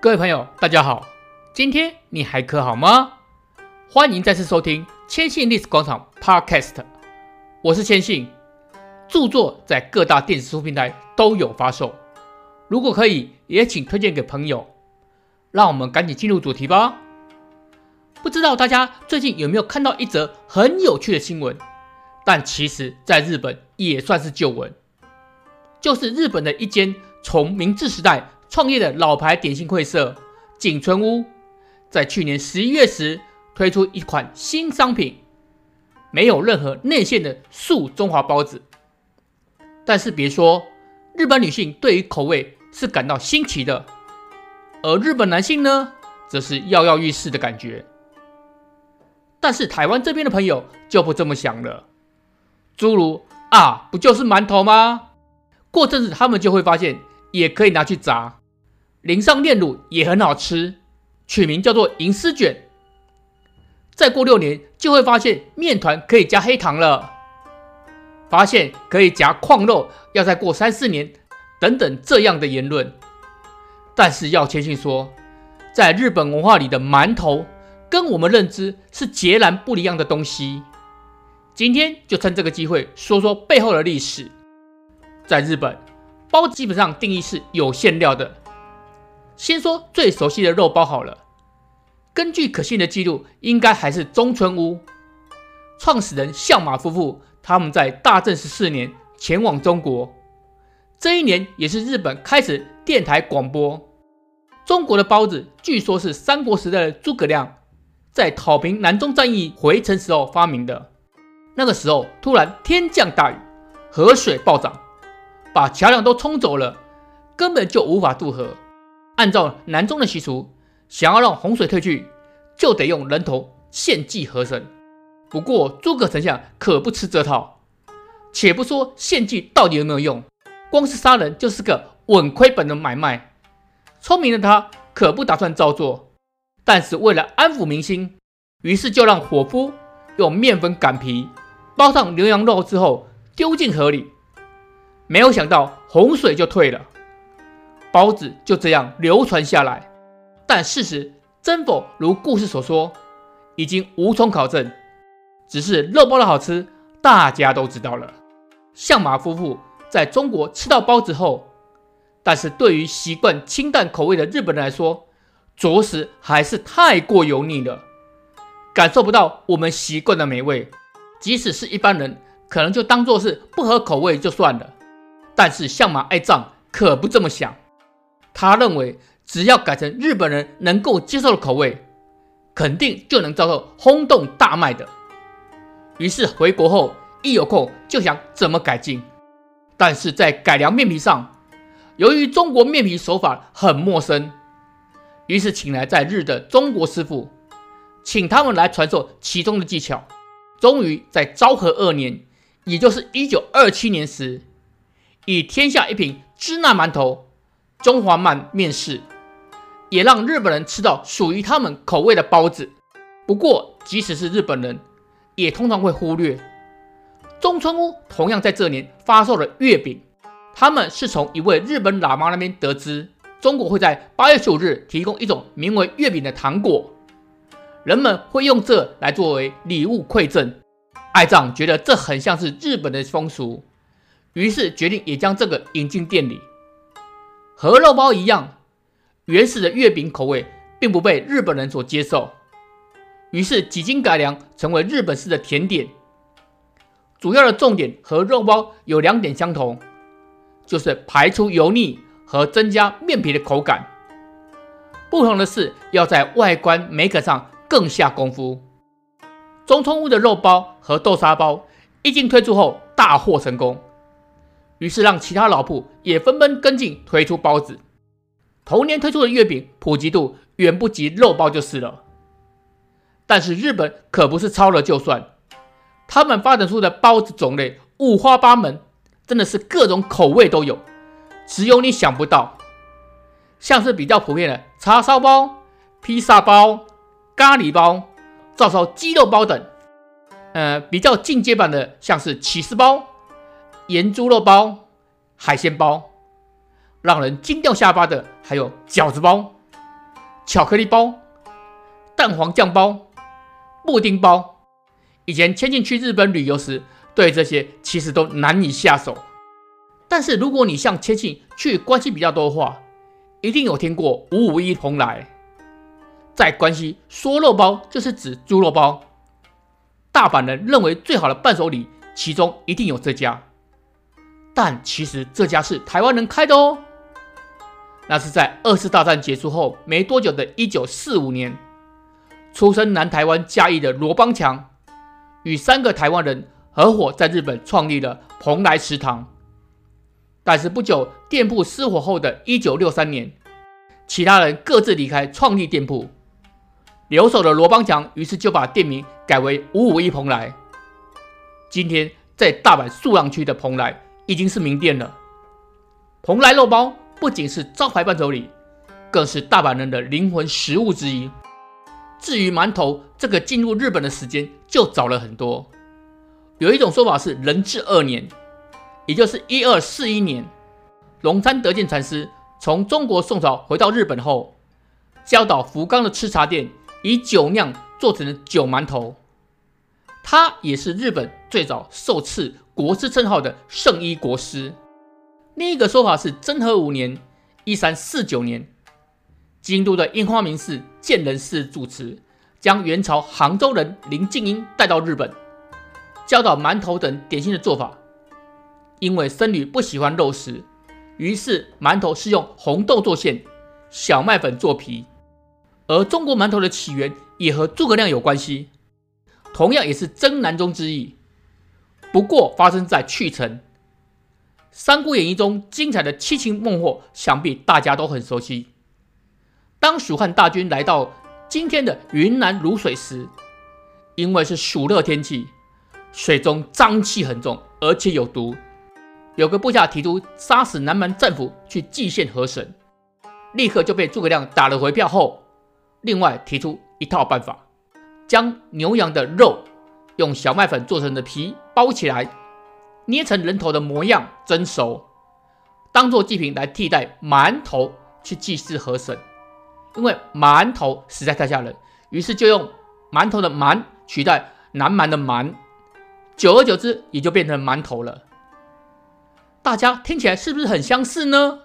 各位朋友，大家好，今天你还可好吗？欢迎再次收听千信历史广场 Podcast，我是千信，著作在各大电子书平台都有发售，如果可以，也请推荐给朋友。让我们赶紧进入主题吧。不知道大家最近有没有看到一则很有趣的新闻？但其实在日本也算是旧闻，就是日本的一间从明治时代创业的老牌点心会社景村屋，在去年十一月时推出一款新商品，没有任何内馅的素中华包子。但是别说，日本女性对于口味是感到新奇的，而日本男性呢，则是跃跃欲试的感觉。但是台湾这边的朋友就不这么想了，诸如啊，不就是馒头吗？过阵子他们就会发现，也可以拿去炸。淋上炼乳也很好吃，取名叫做银丝卷。再过六年就会发现面团可以加黑糖了，发现可以夹矿肉要再过三四年，等等这样的言论。但是要谦逊说，在日本文化里的馒头跟我们认知是截然不一样的东西。今天就趁这个机会说说背后的历史。在日本，包基本上定义是有馅料的。先说最熟悉的肉包好了，根据可信的记录，应该还是中村屋创始人相马夫妇他们在大正十四年前往中国，这一年也是日本开始电台广播。中国的包子据说是三国时代的诸葛亮在讨平南中战役回程时候发明的。那个时候突然天降大雨，河水暴涨，把桥梁都冲走了，根本就无法渡河。按照南中的习俗，想要让洪水退去，就得用人头献祭河神。不过诸葛丞相可不吃这套。且不说献祭到底有没有用，光是杀人就是个稳亏本的买卖。聪明的他可不打算照做，但是为了安抚民心，于是就让伙夫用面粉擀皮，包上牛羊肉之后丢进河里。没有想到洪水就退了。包子就这样流传下来，但事实真否如故事所说，已经无从考证。只是肉包的好吃，大家都知道了。相马夫妇在中国吃到包子后，但是对于习惯清淡口味的日本人来说，着实还是太过油腻了，感受不到我们习惯的美味。即使是一般人，可能就当做是不合口味就算了，但是相马爱藏可不这么想。他认为，只要改成日本人能够接受的口味，肯定就能遭受轰动大卖的。于是回国后一有空就想怎么改进，但是在改良面皮上，由于中国面皮手法很陌生，于是请来在日的中国师傅，请他们来传授其中的技巧。终于在昭和二年，也就是一九二七年时，以天下一品支那馒头。中华鳗面世，也让日本人吃到属于他们口味的包子。不过，即使是日本人，也通常会忽略中村屋同样在这年发售了月饼。他们是从一位日本喇嘛那边得知，中国会在八月十五日提供一种名为月饼的糖果，人们会用这来作为礼物馈赠。爱藏觉得这很像是日本的风俗，于是决定也将这个引进店里。和肉包一样，原始的月饼口味并不被日本人所接受，于是几经改良，成为日本式的甜点。主要的重点和肉包有两点相同，就是排除油腻和增加面皮的口感。不同的是，要在外观美感上更下功夫。中村屋的肉包和豆沙包一经推出后大获成功。于是让其他老铺也纷纷跟进推出包子。同年推出的月饼普及度远不及肉包就是了。但是日本可不是抄了就算，他们发展出的包子种类五花八门，真的是各种口味都有，只有你想不到。像是比较普遍的叉烧包、披萨包、咖喱包、照烧鸡肉包等，呃，比较进阶版的像是起司包。盐猪肉包、海鲜包，让人惊掉下巴的还有饺子包。巧克力包、蛋黄酱包、布丁包。以前千信去日本旅游时，对这些其实都难以下手。但是如果你像千信去关西比较多的话，一定有听过五五一蓬莱。在关西，说肉包就是指猪肉包。大阪人认为最好的伴手礼，其中一定有这家。但其实这家是台湾人开的哦。那是在二次大战结束后没多久的一九四五年，出生南台湾嘉义的罗邦强，与三个台湾人合伙在日本创立了蓬莱食堂。但是不久，店铺失火后的一九六三年，其他人各自离开创立店铺，留守的罗邦强于是就把店名改为五五一蓬莱。今天在大阪素浪区的蓬莱已经是名店了。蓬莱肉包不仅是招牌伴手礼，更是大阪人的灵魂食物之一。至于馒头，这个进入日本的时间就早了很多。有一种说法是仁治二年。也就是一二四一年，龙山德见禅师从中国宋朝回到日本后，教导福冈的吃茶店以酒酿做成的酒馒头。它也是日本最早受赐国师称号的圣医国师。另一个说法是贞和五年（一三四九年），京都的樱花名寺建仁寺主持，将元朝杭州人林静英带到日本，教导馒头等点心的做法。因为僧侣不喜欢肉食，于是馒头是用红豆做馅，小麦粉做皮。而中国馒头的起源也和诸葛亮有关系，同样也是真南中之意。不过发生在去程。《三国演义》中精彩的七擒孟获，想必大家都很熟悉。当蜀汉大军来到今天的云南泸水时，因为是暑热天气，水中瘴气很重，而且有毒。有个部下提出杀死南蛮战俘去祭献河神，立刻就被诸葛亮打了回票。后，另外提出一套办法，将牛羊的肉用小麦粉做成的皮包起来，捏成人头的模样蒸熟，当做祭品来替代馒头去祭祀河神。因为馒头实在太吓人，于是就用馒头的馒取代南蛮的蛮，久而久之也就变成馒头了。大家听起来是不是很相似呢？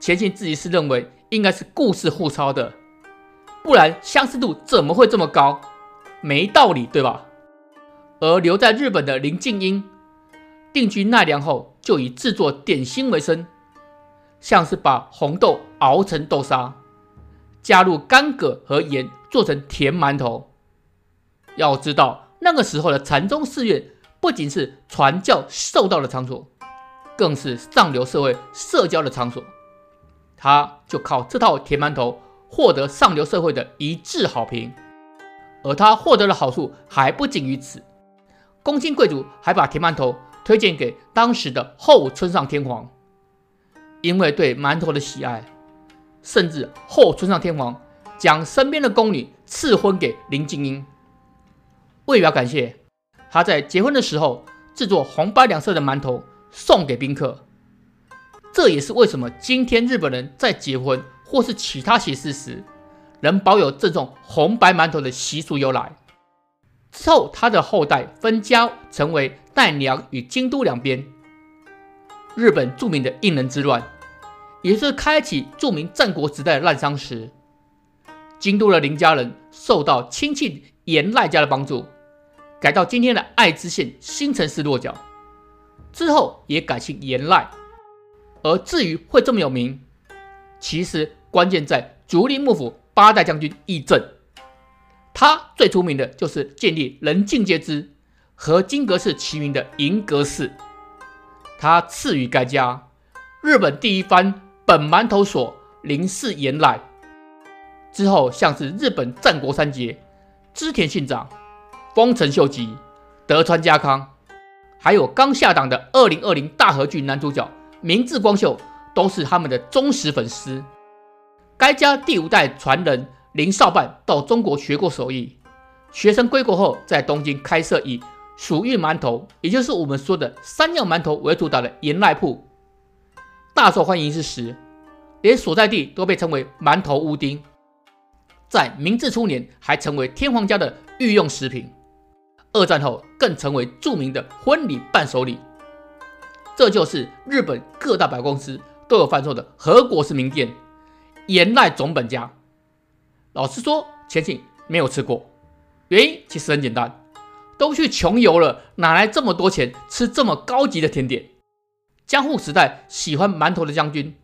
千信自己是认为应该是故事互抄的，不然相似度怎么会这么高？没道理，对吧？而留在日本的林静英定居奈良后，就以制作点心为生，像是把红豆熬成豆沙，加入干葛和盐做成甜馒头。要知道，那个时候的禅宗寺院不仅是传教受道的场所。更是上流社会社交的场所，他就靠这套甜馒头获得上流社会的一致好评。而他获得的好处还不仅于此，宫亲贵族还把甜馒头推荐给当时的后村上天皇，因为对馒头的喜爱，甚至后村上天皇将身边的宫女赐婚给林静音，为表感谢，他在结婚的时候制作红白两色的馒头。送给宾客，这也是为什么今天日本人在结婚或是其他喜事时，仍保有赠送红白馒头的习俗由来。之后，他的后代分家成为奈良与京都两边。日本著名的应仁之乱，也是开启著名战国时代的滥觞时。京都的林家人受到亲戚严赖家的帮助，改到今天的爱知县新城市落脚。之后也改姓严赖，而至于会这么有名，其实关键在足利幕府八代将军义政。他最出名的就是建立人尽皆知和金阁寺齐名的银阁寺。他赐予该家日本第一番本馒头所林氏严赖。之后像是日本战国三杰织田信长、丰臣秀吉、德川家康。还有刚下档的二零二零大河剧男主角明智光秀，都是他们的忠实粉丝。该家第五代传人林少半到中国学过手艺，学成归国后，在东京开设以薯玉馒头，也就是我们说的山药馒头为主打的盐濑铺，大受欢迎之时，连所在地都被称为馒头乌丁，在明治初年还成为天皇家的御用食品，二战后更成为著名的婚礼伴手礼。这就是日本各大百货公司都有贩售的和果子名店盐濑总本家。老实说，千信没有吃过，原因其实很简单，都去穷游了，哪来这么多钱吃这么高级的甜点？江户时代喜欢馒头的将军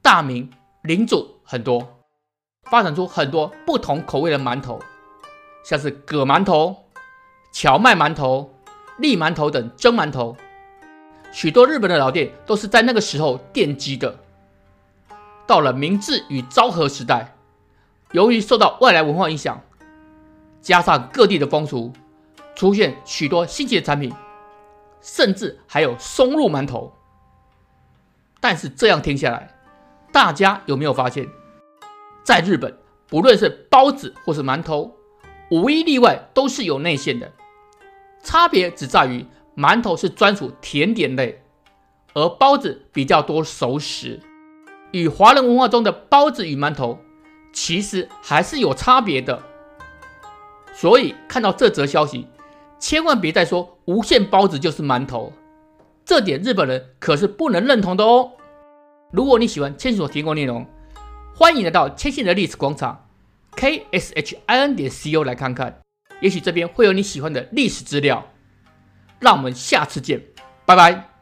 大名领主很多，发展出很多不同口味的馒头，像是葛馒头、荞麦馒头、栗馒头等蒸馒头。许多日本的老店都是在那个时候奠基的。到了明治与昭和时代，由于受到外来文化影响，加上各地的风俗，出现许多新奇的产品，甚至还有松露馒头。但是这样听下来，大家有没有发现，在日本，不论是包子或是馒头，无一例外都是有内馅的，差别只在于。馒头是专属甜点类，而包子比较多熟食。与华人文化中的包子与馒头其实还是有差别的。所以看到这则消息，千万别再说无馅包子就是馒头，这点日本人可是不能认同的哦。如果你喜欢千信所提供内容，欢迎来到千信的历史广场 k s h i n 点 c o 来看看，也许这边会有你喜欢的历史资料。让我们下次见，拜拜。